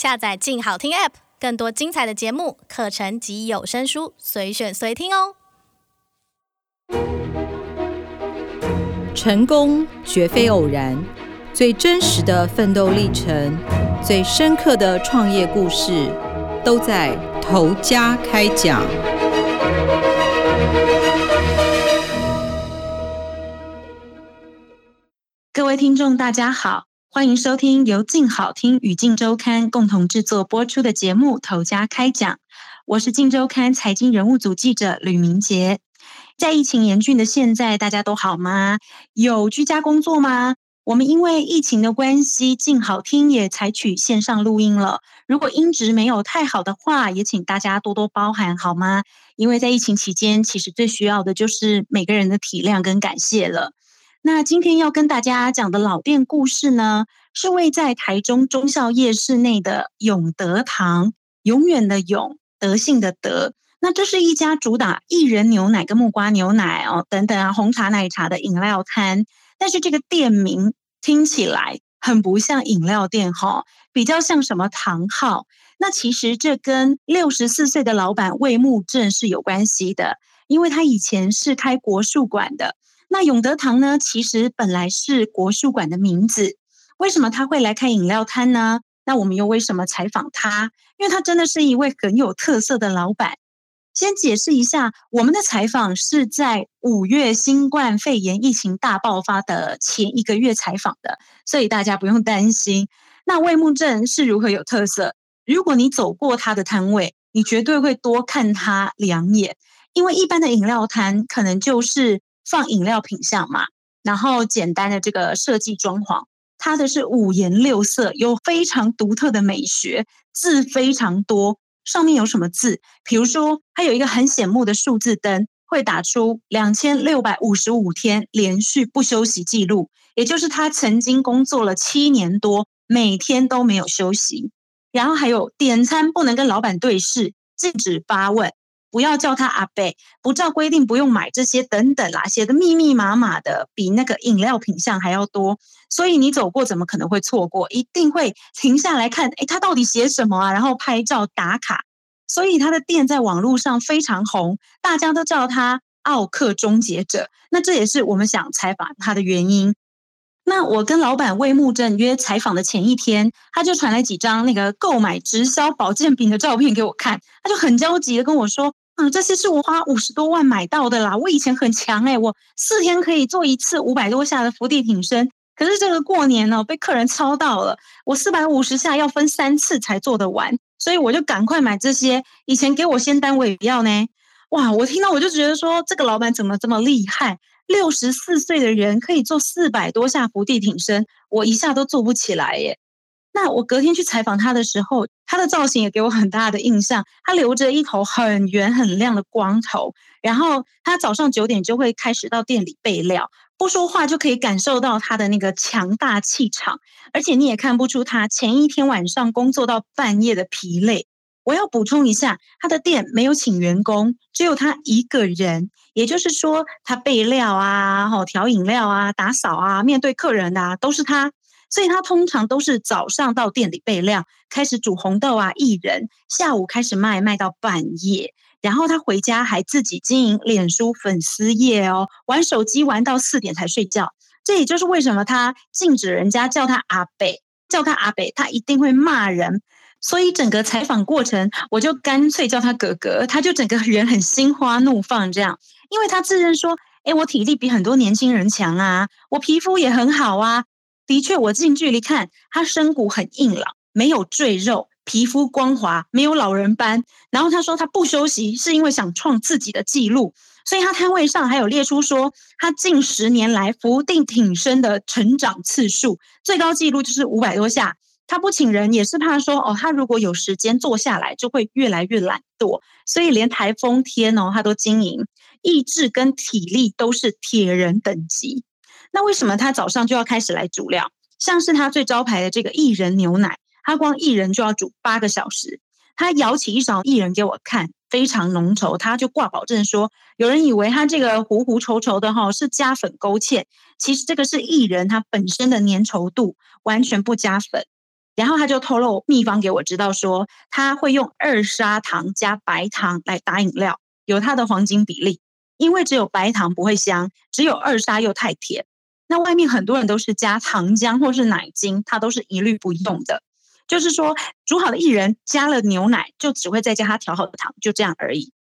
下载“静好听 ”App，更多精彩的节目、课程及有声书，随选随听哦。成功绝非偶然，最真实的奋斗历程，最深刻的创业故事，都在头家开讲。各位听众，大家好。欢迎收听由静好听与静周刊共同制作播出的节目《投家开讲》，我是静周刊财经人物组记者吕明杰。在疫情严峻的现在，大家都好吗？有居家工作吗？我们因为疫情的关系，静好听也采取线上录音了。如果音质没有太好的话，也请大家多多包涵，好吗？因为在疫情期间，其实最需要的就是每个人的体谅跟感谢了。那今天要跟大家讲的老店故事呢，是位在台中忠孝夜市内的永德堂，永远的永，德性的德。那这是一家主打薏仁牛奶跟木瓜牛奶哦等等啊红茶奶茶的饮料摊，但是这个店名听起来很不像饮料店哈、哦，比较像什么堂号。那其实这跟六十四岁的老板魏木正是有关系的，因为他以前是开国术馆的。那永德堂呢，其实本来是国术馆的名字。为什么他会来开饮料摊呢？那我们又为什么采访他？因为他真的是一位很有特色的老板。先解释一下，我们的采访是在五月新冠肺炎疫情大爆发的前一个月采访的，所以大家不用担心。那魏木正是如何有特色？如果你走过他的摊位，你绝对会多看他两眼，因为一般的饮料摊可能就是。放饮料品相嘛，然后简单的这个设计装潢，它的是五颜六色，有非常独特的美学，字非常多。上面有什么字？比如说，它有一个很显目的数字灯，会打出两千六百五十五天连续不休息记录，也就是他曾经工作了七年多，每天都没有休息。然后还有点餐不能跟老板对视，禁止发问。不要叫他阿伯，不照规定不用买这些等等啦，写的密密麻麻的，比那个饮料品项还要多，所以你走过怎么可能会错过？一定会停下来看，诶，他到底写什么啊？然后拍照打卡。所以他的店在网络上非常红，大家都叫他奥克终结者。那这也是我们想采访他的原因。那我跟老板魏木正约采访的前一天，他就传来几张那个购买直销保健品的照片给我看，他就很焦急的跟我说。这些是我花五十多万买到的啦。我以前很强诶，我四天可以做一次五百多下的伏地挺身。可是这个过年呢，被客人操到了，我四百五十下要分三次才做得完，所以我就赶快买这些。以前给我仙丹我也不要呢。哇，我听到我就觉得说，这个老板怎么这么厉害？六十四岁的人可以做四百多下伏地挺身，我一下都做不起来耶。那我隔天去采访他的时候，他的造型也给我很大的印象。他留着一头很圆很亮的光头，然后他早上九点就会开始到店里备料，不说话就可以感受到他的那个强大气场，而且你也看不出他前一天晚上工作到半夜的疲累。我要补充一下，他的店没有请员工，只有他一个人，也就是说，他备料啊、好调饮料啊、打扫啊、面对客人啊，都是他。所以他通常都是早上到店里备料，开始煮红豆啊、薏仁，下午开始卖，卖到半夜，然后他回家还自己经营脸书粉丝页哦，玩手机玩到四点才睡觉。这也就是为什么他禁止人家叫他阿北，叫他阿北，他一定会骂人。所以整个采访过程，我就干脆叫他哥哥，他就整个人很心花怒放这样，因为他自认说：“诶，我体力比很多年轻人强啊，我皮肤也很好啊。”的确，我近距离看，他身骨很硬朗，没有赘肉，皮肤光滑，没有老人斑。然后他说他不休息，是因为想创自己的记录。所以他摊位上还有列出说，他近十年来伏地挺身的成长次数，最高纪录就是五百多下。他不请人也是怕说哦，他如果有时间坐下来，就会越来越懒惰。所以连台风天哦，他都经营，意志跟体力都是铁人等级。那为什么他早上就要开始来煮料？像是他最招牌的这个薏仁牛奶，他光薏仁就要煮八个小时。他舀起一勺薏仁给我看，非常浓稠，他就挂保证说，有人以为他这个糊糊稠稠的哈是加粉勾芡，其实这个是薏仁它本身的粘稠度，完全不加粉。然后他就透露秘方给我知道说，他会用二砂糖加白糖来打饮料，有它的黄金比例。因为只有白糖不会香，只有二砂又太甜。那外面很多人都是加糖浆或是奶精，他都是一律不用的。就是说，煮好的薏仁加了牛奶，就只会再加他调好的糖，就这样而已。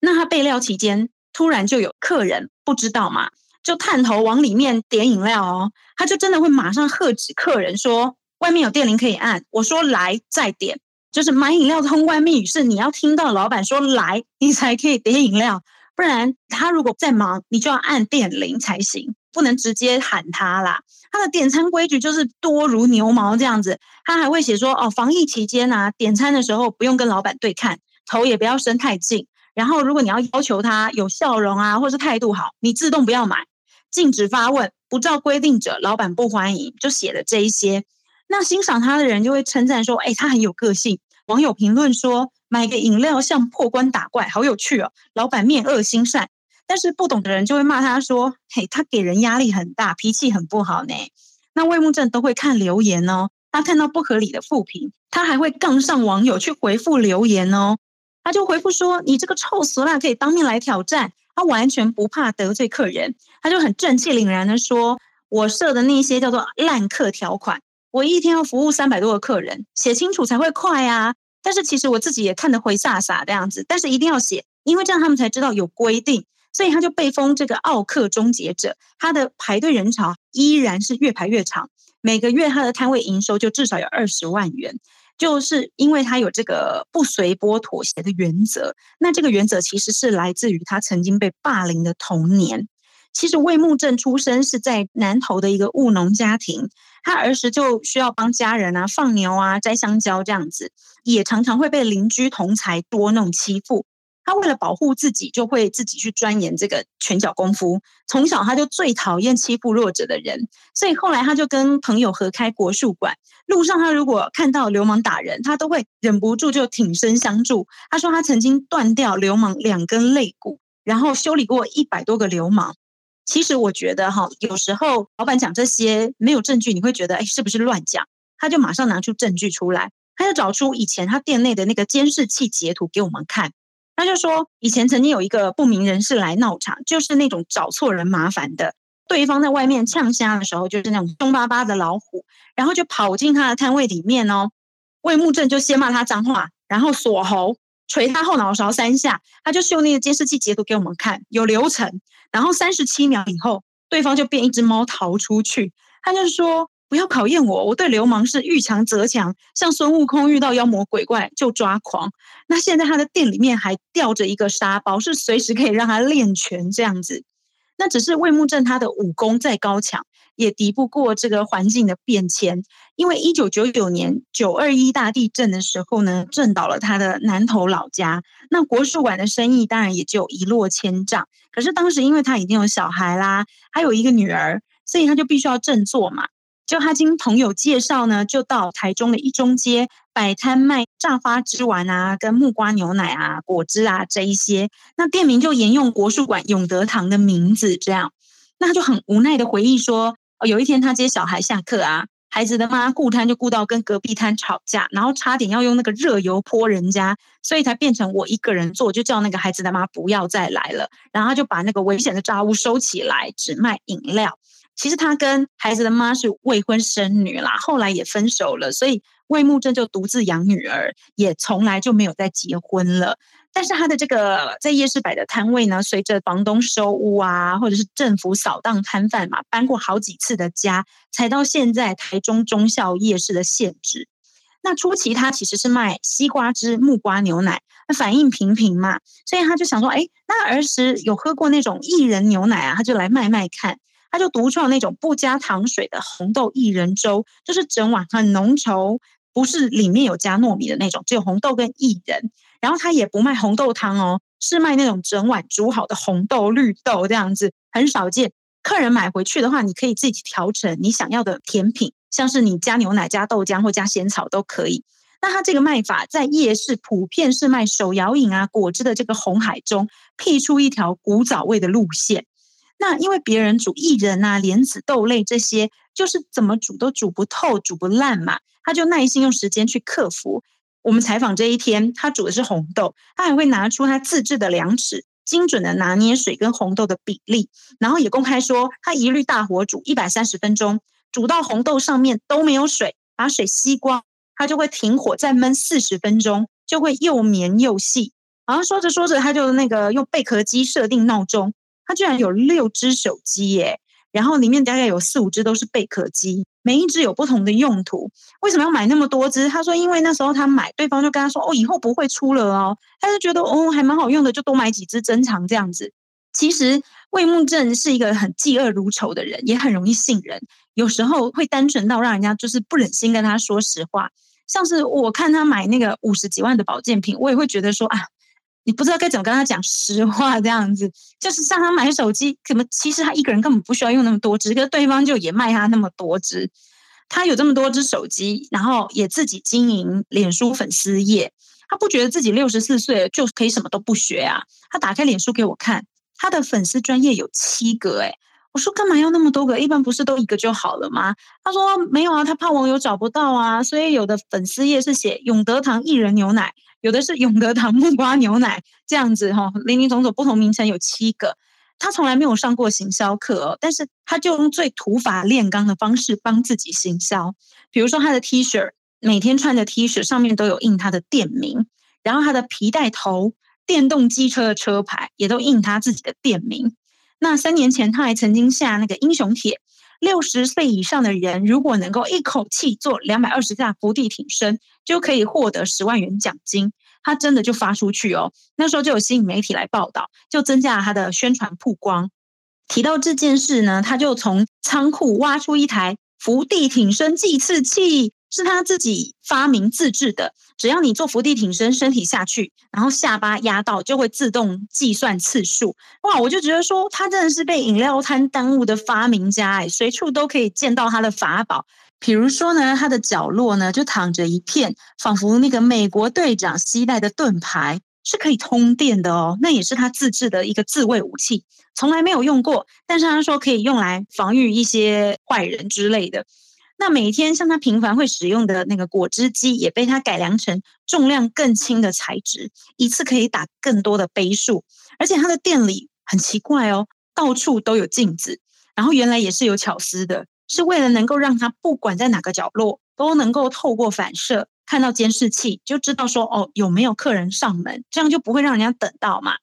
那他备料期间，突然就有客人不知道嘛，就探头往里面点饮料哦，他就真的会马上喝止客人说，外面有电铃可以按。我说来再点，就是买饮料的通关密语是你要听到老板说来，你才可以点饮料，不然他如果在忙，你就要按电铃才行。不能直接喊他啦，他的点餐规矩就是多如牛毛这样子。他还会写说哦，防疫期间啊，点餐的时候不用跟老板对看，头也不要伸太近。然后如果你要要求他有笑容啊，或是态度好，你自动不要买，禁止发问，不照规定者，老板不欢迎。就写了这一些。那欣赏他的人就会称赞说，哎，他很有个性。网友评论说，买个饮料像破关打怪，好有趣哦。老板面恶心善。但是不懂的人就会骂他说：“嘿，他给人压力很大，脾气很不好呢。”那魏木正都会看留言哦，他看到不合理的负评，他还会杠上网友去回复留言哦。他就回复说：“你这个臭俗辣，可以当面来挑战。”他完全不怕得罪客人，他就很正气凛然的说：“我设的那些叫做烂客条款，我一天要服务三百多个客人，写清楚才会快啊。但是其实我自己也看得灰飒飒的样子，但是一定要写，因为这样他们才知道有规定。”所以他就被封这个奥克终结者，他的排队人潮依然是越排越长，每个月他的摊位营收就至少有二十万元，就是因为他有这个不随波妥协的原则。那这个原则其实是来自于他曾经被霸凌的童年。其实魏木正出生是在南投的一个务农家庭，他儿时就需要帮家人啊放牛啊摘香蕉这样子，也常常会被邻居同才多弄欺负。他为了保护自己，就会自己去钻研这个拳脚功夫。从小他就最讨厌欺负弱者的人，所以后来他就跟朋友合开国术馆。路上他如果看到流氓打人，他都会忍不住就挺身相助。他说他曾经断掉流氓两根肋骨，然后修理过一百多个流氓。其实我觉得哈，有时候老板讲这些没有证据，你会觉得哎，是不是乱讲？他就马上拿出证据出来，他就找出以前他店内的那个监视器截图给我们看。他就说，以前曾经有一个不明人士来闹场，就是那种找错人麻烦的。对方在外面呛虾的时候，就是那种凶巴巴的老虎，然后就跑进他的摊位里面哦。魏木正就先骂他脏话，然后锁喉，捶他后脑勺三下。他就秀那个监视器截图给我们看，有流程。然后三十七秒以后，对方就变一只猫逃出去。他就说。不要考验我，我对流氓是遇强则强，像孙悟空遇到妖魔鬼怪就抓狂。那现在他的店里面还吊着一个沙包，是随时可以让他练拳这样子。那只是魏木正他的武功再高强，也敌不过这个环境的变迁。因为一九九九年九二一大地震的时候呢，震倒了他的南投老家，那国术馆的生意当然也就一落千丈。可是当时因为他已经有小孩啦，还有一个女儿，所以他就必须要振作嘛。就他经朋友介绍呢，就到台中的一中街摆摊卖炸花枝丸啊，跟木瓜牛奶啊、果汁啊这一些。那店名就沿用国术馆永德堂的名字，这样。那他就很无奈的回忆说，哦，有一天他接小孩下课啊，孩子的妈顾摊就顾到跟隔壁摊吵架，然后差点要用那个热油泼人家，所以才变成我一个人做，就叫那个孩子的妈不要再来了，然后他就把那个危险的炸物收起来，只卖饮料。其实他跟孩子的妈是未婚生女啦，后来也分手了，所以魏木正就独自养女儿，也从来就没有再结婚了。但是他的这个在夜市摆的摊位呢，随着房东收屋啊，或者是政府扫荡摊贩嘛，搬过好几次的家，才到现在台中中校夜市的现址。那初期他其实是卖西瓜汁、木瓜牛奶，那反应平平嘛，所以他就想说，哎，那儿时有喝过那种薏仁牛奶啊，他就来卖卖看。他就独创那种不加糖水的红豆薏仁粥，就是整碗很浓稠，不是里面有加糯米的那种，只有红豆跟薏仁。然后他也不卖红豆汤哦，是卖那种整碗煮好的红豆、绿豆这样子，很少见。客人买回去的话，你可以自己调成你想要的甜品，像是你加牛奶、加豆浆或加仙草都可以。那他这个卖法在夜市普遍是卖手摇饮啊、果汁的这个红海中辟出一条古早味的路线。那因为别人煮薏仁啊、莲子豆类这些，就是怎么煮都煮不透、煮不烂嘛，他就耐心用时间去克服。我们采访这一天，他煮的是红豆，他还会拿出他自制的量尺，精准的拿捏水跟红豆的比例，然后也公开说，他一律大火煮一百三十分钟，煮到红豆上面都没有水，把水吸光，他就会停火再焖四十分钟，就会又绵又细。然后说着说着，他就那个用贝壳机设定闹钟，他居然有六只手机耶，然后里面大概有四五只都是贝壳机。每一只有不同的用途，为什么要买那么多只？他说，因为那时候他买，对方就跟他说，哦，以后不会出了哦。他就觉得，哦，还蛮好用的，就多买几只珍藏这样子。其实魏木正是一个很嫉恶如仇的人，也很容易信人，有时候会单纯到让人家就是不忍心跟他说实话。像是我看他买那个五十几万的保健品，我也会觉得说啊。你不知道该怎么跟他讲实话，这样子就是像他买手机，怎么其实他一个人根本不需要用那么多只，可是对方就也卖他那么多只。他有这么多只手机，然后也自己经营脸书粉丝页，他不觉得自己六十四岁就可以什么都不学啊？他打开脸书给我看，他的粉丝专业有七个，诶我说干嘛要那么多个？一般不是都一个就好了吗？他说没有啊，他怕网友找不到啊，所以有的粉丝页是写永德堂薏仁牛奶。有的是永德堂木瓜牛奶这样子哈，林林总总不同名称有七个。他从来没有上过行销课哦，但是他就用最土法炼钢的方式帮自己行销。比如说他的 T 恤，每天穿的 T 恤上面都有印他的店名，然后他的皮带头、电动机车的车牌也都印他自己的店名。那三年前他还曾经下那个英雄帖。六十岁以上的人，如果能够一口气做两百二十下伏地挺身，就可以获得十万元奖金。他真的就发出去哦，那时候就有吸引媒体来报道，就增加了他的宣传曝光。提到这件事呢，他就从仓库挖出一台伏地挺身计次器。是他自己发明自制的，只要你做伏地挺身，身体下去，然后下巴压到，就会自动计算次数。哇，我就觉得说他真的是被饮料摊耽误的发明家哎，随处都可以见到他的法宝。比如说呢，他的角落呢就躺着一片，仿佛那个美国队长携带的盾牌是可以通电的哦，那也是他自制的一个自卫武器，从来没有用过，但是他说可以用来防御一些坏人之类的。那每天像他频繁会使用的那个果汁机，也被他改良成重量更轻的材质，一次可以打更多的杯数。而且他的店里很奇怪哦，到处都有镜子，然后原来也是有巧思的，是为了能够让他不管在哪个角落都能够透过反射看到监视器，就知道说哦，有没有客人上门，这样就不会让人家等到嘛。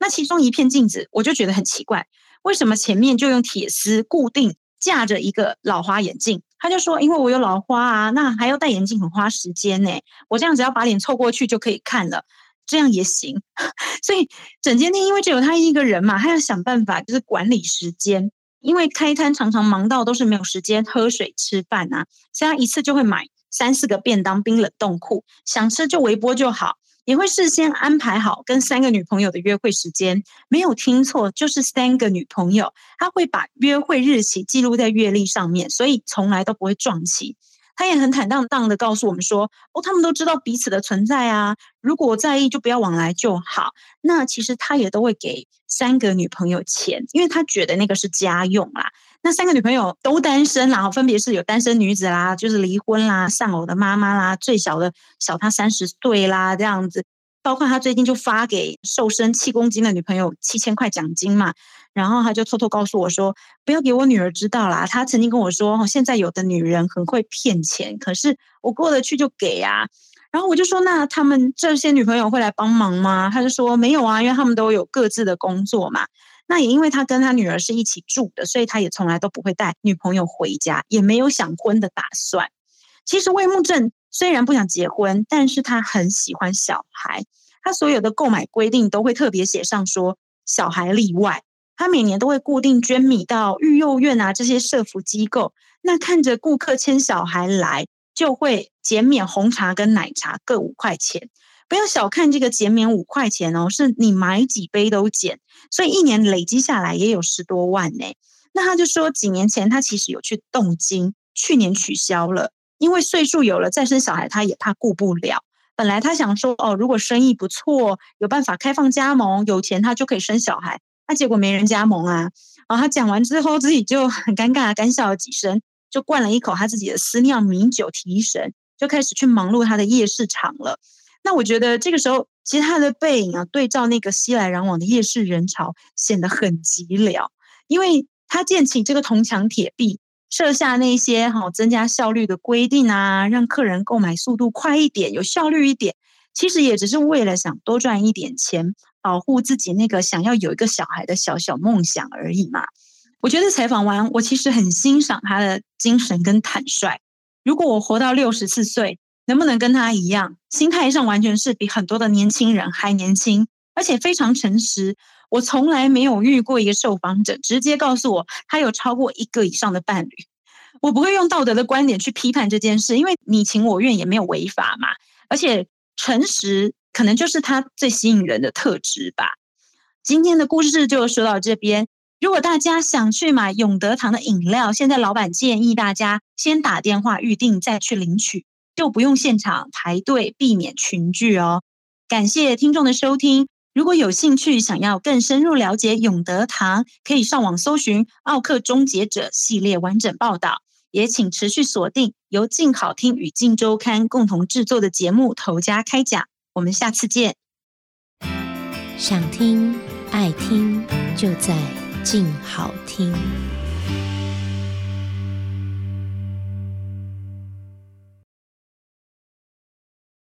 那其中一片镜子，我就觉得很奇怪，为什么前面就用铁丝固定架着一个老花眼镜？他就说：“因为我有老花啊，那还要戴眼镜很花时间呢。我这样只要把脸凑过去就可以看了，这样也行。所以整间店因为只有他一个人嘛，他要想办法就是管理时间。因为开摊常常忙到都是没有时间喝水吃饭啊，所以他一次就会买三四个便当冰冷冻库，想吃就微波就好。”也会事先安排好跟三个女朋友的约会时间，没有听错，就是三个女朋友。他会把约会日期记录在月历上面，所以从来都不会撞期。他也很坦荡荡的告诉我们说：“哦，他们都知道彼此的存在啊，如果在意就不要往来就好。”那其实他也都会给三个女朋友钱，因为他觉得那个是家用啦。那三个女朋友都单身啦，分别是有单身女子啦，就是离婚啦，丧偶的妈妈啦，最小的小他三十岁啦，这样子。包括他最近就发给瘦身七公斤的女朋友七千块奖金嘛，然后他就偷偷告诉我说，不要给我女儿知道啦。他曾经跟我说，现在有的女人很会骗钱，可是我过得去就给啊。然后我就说，那他们这些女朋友会来帮忙吗？他就说没有啊，因为他们都有各自的工作嘛。那也因为他跟他女儿是一起住的，所以他也从来都不会带女朋友回家，也没有想婚的打算。其实魏木正虽然不想结婚，但是他很喜欢小孩。他所有的购买规定都会特别写上说小孩例外。他每年都会固定捐米到育幼院啊这些社福机构。那看着顾客牵小孩来，就会减免红茶跟奶茶各五块钱。不要小看这个减免五块钱哦，是你买几杯都减，所以一年累积下来也有十多万呢。那他就说，几年前他其实有去动金，去年取消了，因为岁数有了再生小孩，他也怕顾不了。本来他想说，哦，如果生意不错，有办法开放加盟，有钱他就可以生小孩，那结果没人加盟啊。然后他讲完之后，自己就很尴尬，干笑了几声，就灌了一口他自己的私酿米酒提神，就开始去忙碌他的夜市场了。那我觉得这个时候，其实他的背影啊，对照那个熙来攘往的夜市人潮，显得很寂寥，因为他建起这个铜墙铁壁。设下那些哈增加效率的规定啊，让客人购买速度快一点、有效率一点，其实也只是为了想多赚一点钱，保护自己那个想要有一个小孩的小小梦想而已嘛。我觉得采访完，我其实很欣赏他的精神跟坦率。如果我活到六十四岁，能不能跟他一样，心态上完全是比很多的年轻人还年轻，而且非常诚实。我从来没有遇过一个受访者直接告诉我他有超过一个以上的伴侣。我不会用道德的观点去批判这件事，因为你情我愿也没有违法嘛。而且诚实可能就是他最吸引人的特质吧。今天的故事就说到这边。如果大家想去买永德堂的饮料，现在老板建议大家先打电话预定再去领取，就不用现场排队，避免群聚哦。感谢听众的收听。如果有兴趣，想要更深入了解永德堂，可以上网搜寻《奥克终结者》系列完整报道。也请持续锁定由静好听与静周刊共同制作的节目《头家开讲》。我们下次见。想听爱听，就在静好听。